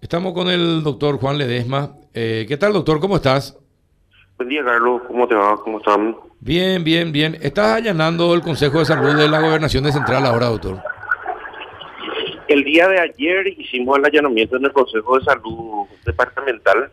Estamos con el doctor Juan Ledesma. Eh, ¿Qué tal, doctor? ¿Cómo estás? Buen día, Carlos. ¿Cómo te va? ¿Cómo están? Bien, bien, bien. Estás allanando el Consejo de Salud de la Gobernación de Central ahora, doctor. El día de ayer hicimos el allanamiento en el Consejo de Salud Departamental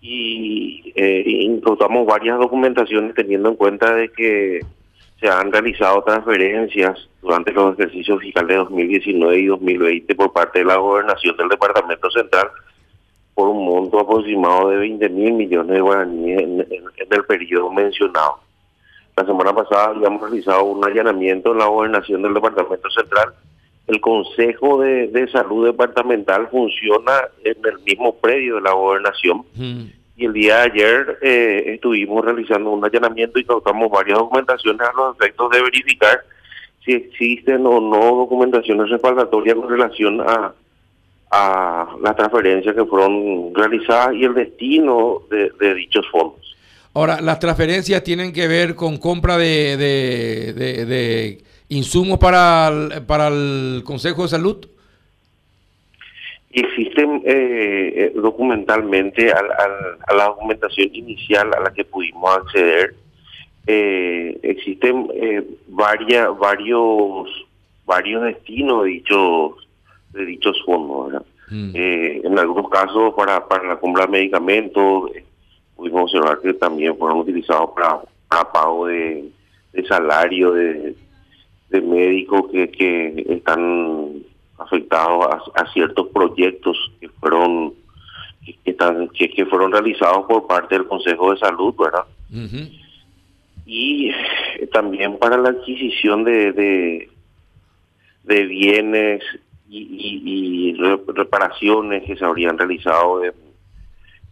y eh, incautamos varias documentaciones teniendo en cuenta de que se han realizado transferencias durante los ejercicios fiscales de 2019 y 2020 por parte de la gobernación del Departamento Central por un monto aproximado de 20 mil millones de guaraníes en, el periodo mencionado. La semana pasada habíamos realizado un allanamiento en la gobernación del Departamento Central. El Consejo de, Salud Departamental funciona en el mismo predio de la gobernación el día de ayer eh, estuvimos realizando un allanamiento y cautamos varias documentaciones a los efectos de verificar si existen o no documentaciones respaldatorias con relación a, a las transferencias que fueron realizadas y el destino de, dichos fondos. Ahora, las transferencias tienen que ver con compra de, de, insumos para para el Consejo de Salud existen eh, eh, documentalmente a, la documentación inicial a la que pudimos acceder eh, existen eh, varias varios varios destinos de dichos de dichos fondos mm. en algunos casos para para la compra de medicamentos pudimos observar que también fueron utilizados para, pago de, salario de, de médicos que, que están afectados a, ciertos proyectos que fueron que, están, que, fueron realizados por parte del Consejo de Salud, ¿verdad? Y también para la adquisición de, de, bienes y, reparaciones que se habrían realizado en,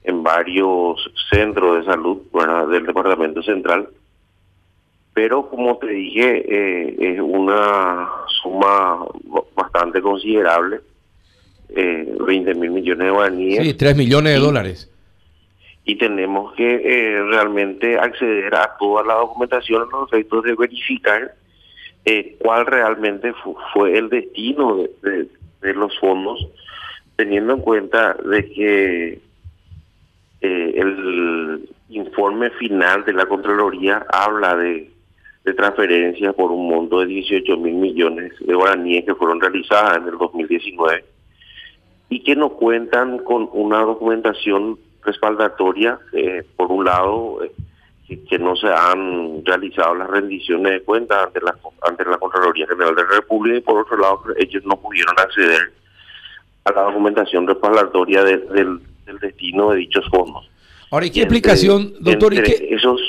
en varios centros de salud ¿verdad? del Departamento Central pero como te dije, eh, es una suma bastante considerable, eh, 20 mil millones de guaraníes. Sí, 3 millones de dólares. Y tenemos que eh, realmente acceder a toda la documentación a los efectos de verificar eh, cuál realmente fue el destino de, los fondos, teniendo en cuenta de que el informe final de la Contraloría habla de de transferencias por un monto de 18 mil millones de guaraníes que fueron realizadas en el 2019 y que no cuentan con una documentación respaldatoria, eh, por un lado, eh, que, no se han realizado las rendiciones de cuentas ante la, ante la Contraloría General de la República y por otro lado, ellos no pudieron acceder a la documentación respaldatoria del, destino de dichos fondos. Ahora, ¿y qué explicación, doctor? ¿y qué, esos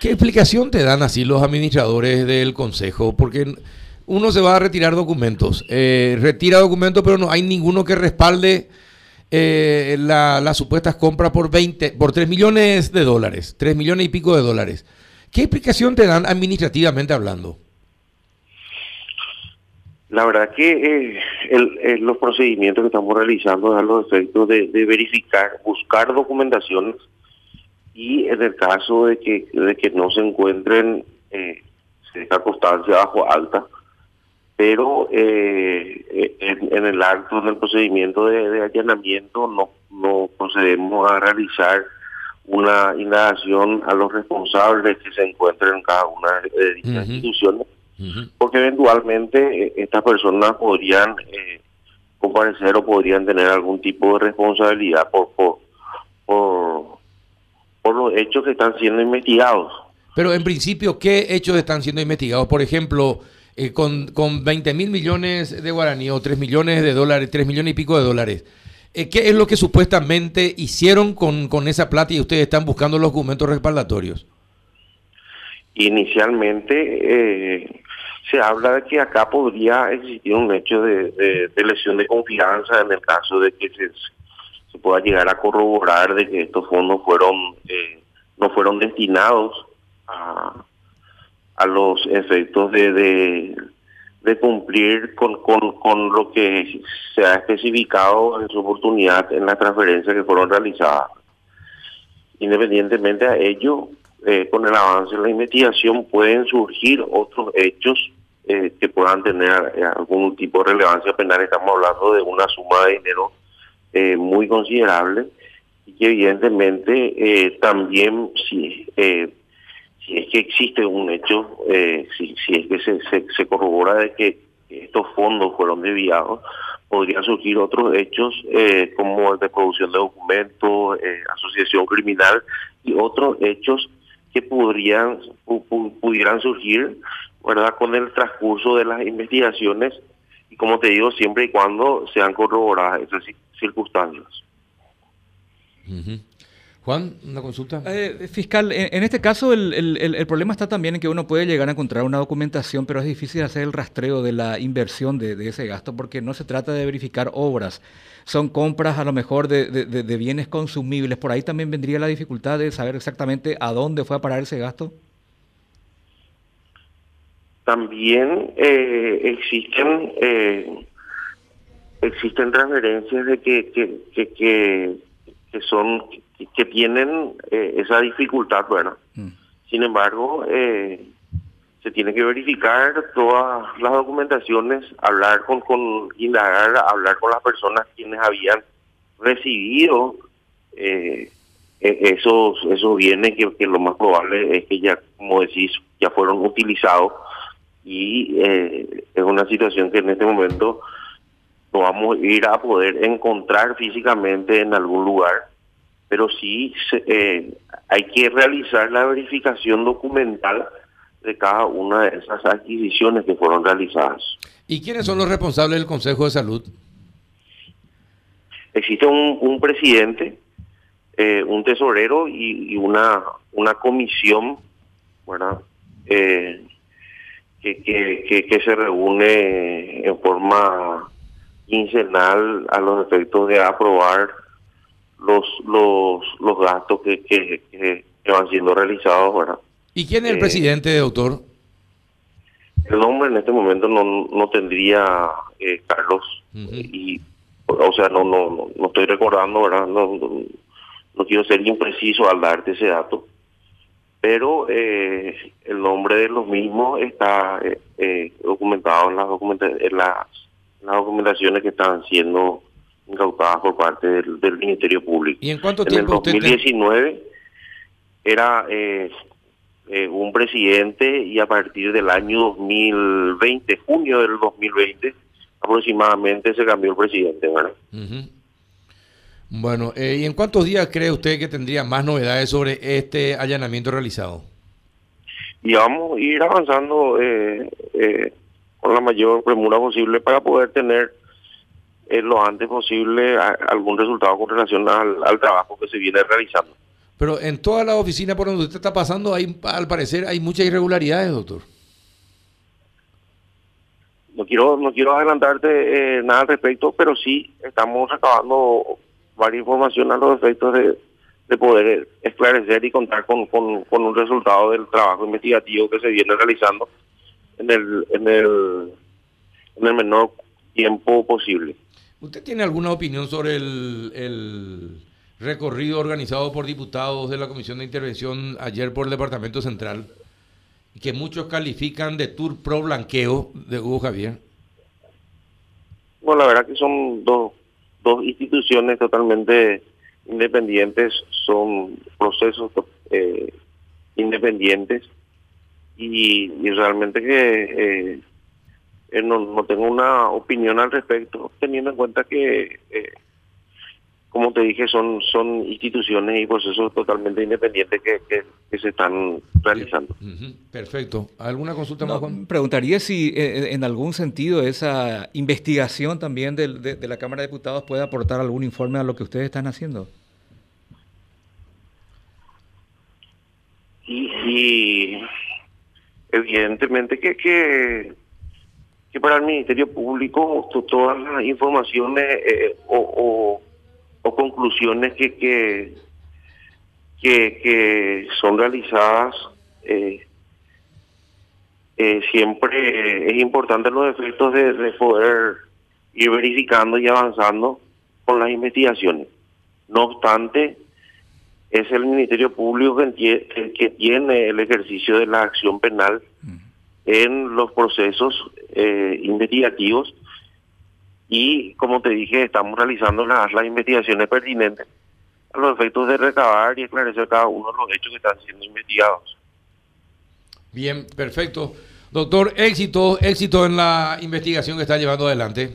¿Qué explicación te dan así los administradores del Consejo? Porque uno se va a retirar documentos, eh, retira documentos, pero no hay ninguno que respalde eh, las supuestas compras por 20, por 3 millones de dólares, 3 millones y pico de dólares. ¿Qué explicación te dan administrativamente hablando? La verdad que eh, los procedimientos que estamos realizando dan los efectos de, de verificar, buscar documentaciones y en el caso de que, de que no se encuentren, eh, se deja constancia bajo alta, pero eh, en, el acto, en el procedimiento de, allanamiento, no, no procedemos a realizar una indagación a los responsables que se encuentren en cada una de dichas instituciones, porque eventualmente eh, estas personas podrían eh, comparecer o podrían tener algún tipo de responsabilidad por, por, por por los hechos que están siendo investigados. Pero en principio, ¿qué hechos están siendo investigados? Por ejemplo, eh, con, con 20 mil millones de guaraní o 3 millones de dólares, 3 millones y pico de dólares. Eh, ¿Qué es lo que supuestamente hicieron con, con esa plata y ustedes están buscando los documentos respaldatorios? Inicialmente eh, se habla de que acá podría existir un hecho de, de, lesión de confianza en el caso de que se, pueda llegar a corroborar de que estos fondos fueron eh, no fueron destinados a, a los efectos de, de, cumplir con, con, lo que se ha especificado en su oportunidad en las transferencias que fueron realizadas. Independientemente a ello, eh, con el avance de la investigación pueden surgir otros hechos eh, que puedan tener algún tipo de relevancia penal. Estamos hablando de una suma de dinero eh, muy considerable y que evidentemente eh, también si, si es que existe un hecho, si, si es que se, se, corrobora de que estos fondos fueron desviados, podrían surgir otros hechos eh, como el de producción de documentos, eh, asociación criminal y otros hechos que podrían pudieran surgir, ¿verdad? Con el transcurso de las investigaciones y como te digo, siempre y cuando sean corroboradas esas circunstancias. Juan, una consulta. Eh, fiscal, en, este caso el, el, problema está también en que uno puede llegar a encontrar una documentación, pero es difícil hacer el rastreo de la inversión de, ese gasto porque no se trata de verificar obras, son compras a lo mejor de, de, bienes consumibles. Por ahí también vendría la dificultad de saber exactamente a dónde fue a parar ese gasto. También eh, existen eh, existen transferencias de que, que, que, que son que tienen eh, esa dificultad, bueno. Mm. Sin embargo, eh, se tiene que verificar todas las documentaciones, hablar con, con indagar, hablar con las personas quienes habían recibido eh, e, esos esos bienes que, lo más probable es que ya, como decís, ya fueron utilizados y es una situación que en este momento no vamos a ir a poder encontrar físicamente en algún lugar pero sí eh, hay que realizar la verificación documental de cada una de esas adquisiciones que fueron realizadas. ¿Y quiénes son los responsables del Consejo de Salud? Existe un, presidente, eh, un tesorero y, una, una comisión, ¿verdad? Eh, que, que, que, se reúne en forma quincenal a los efectos de aprobar los los los gastos que, que, van siendo realizados, ¿verdad? ¿Y quién es el eh, presidente, doctor? El nombre en este momento no, no tendría eh, Carlos y o sea no no no estoy recordando, ¿verdad? No, no, quiero ser impreciso al darte ese dato, pero eh, el nombre de los mismos está documentado en las, en las, las documentaciones que están siendo incautadas por parte del, Ministerio Público. ¿Y en cuánto tiempo En el 2019 era eh, eh, un presidente y a partir del año 2020, junio del 2020, aproximadamente se cambió el presidente, ¿verdad? Bueno, eh, ¿y en cuántos días cree usted que tendría más novedades sobre este allanamiento realizado? Y vamos a ir avanzando con la mayor premura posible para poder tener eh, lo antes posible algún resultado con relación al, trabajo que se viene realizando. Pero en toda la oficina por donde usted está pasando, hay, al parecer hay muchas irregularidades, doctor. No quiero no quiero adelantarte eh, nada al respecto, pero sí estamos acabando varias informaciones a los efectos de, de poder esclarecer y contar con, con, con, un resultado del trabajo investigativo que se viene realizando en el, en el, en el menor tiempo posible. ¿Usted tiene alguna opinión sobre el, recorrido organizado por diputados de la Comisión de Intervención ayer por el Departamento Central, que muchos califican de tour pro blanqueo de Hugo Javier? Bueno, la verdad que son dos, dos instituciones totalmente independientes, son procesos eh, independientes y, realmente que eh, eh, no, no, tengo una opinión al respecto, teniendo en cuenta que, eh, como te dije, son, son instituciones y procesos totalmente independientes que, que, se están realizando. Perfecto. ¿Alguna consulta más, Juan? Preguntaría si eh, en algún sentido esa investigación también de, de, la Cámara de Diputados puede aportar algún informe a lo que ustedes están haciendo. Y, y evidentemente que, que para el Ministerio Público todas las informaciones eh, o, conclusiones que, que, que, son realizadas eh, eh, siempre es importante los efectos de, poder ir verificando y avanzando con las investigaciones. No obstante, es el Ministerio Público que, que tiene el ejercicio de la acción penal en los procesos eh, investigativos y como te dije, estamos realizando las, las investigaciones pertinentes a los efectos de recabar y esclarecer cada uno de los hechos que están siendo investigados. Bien, perfecto. Doctor, éxito, éxito en la investigación que está llevando adelante.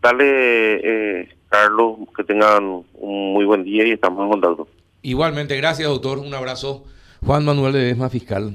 Dale, eh, Carlos, que tengan un muy buen día y estamos en contacto. Igualmente, gracias doctor, un abrazo. Juan Manuel de Desma, fiscal.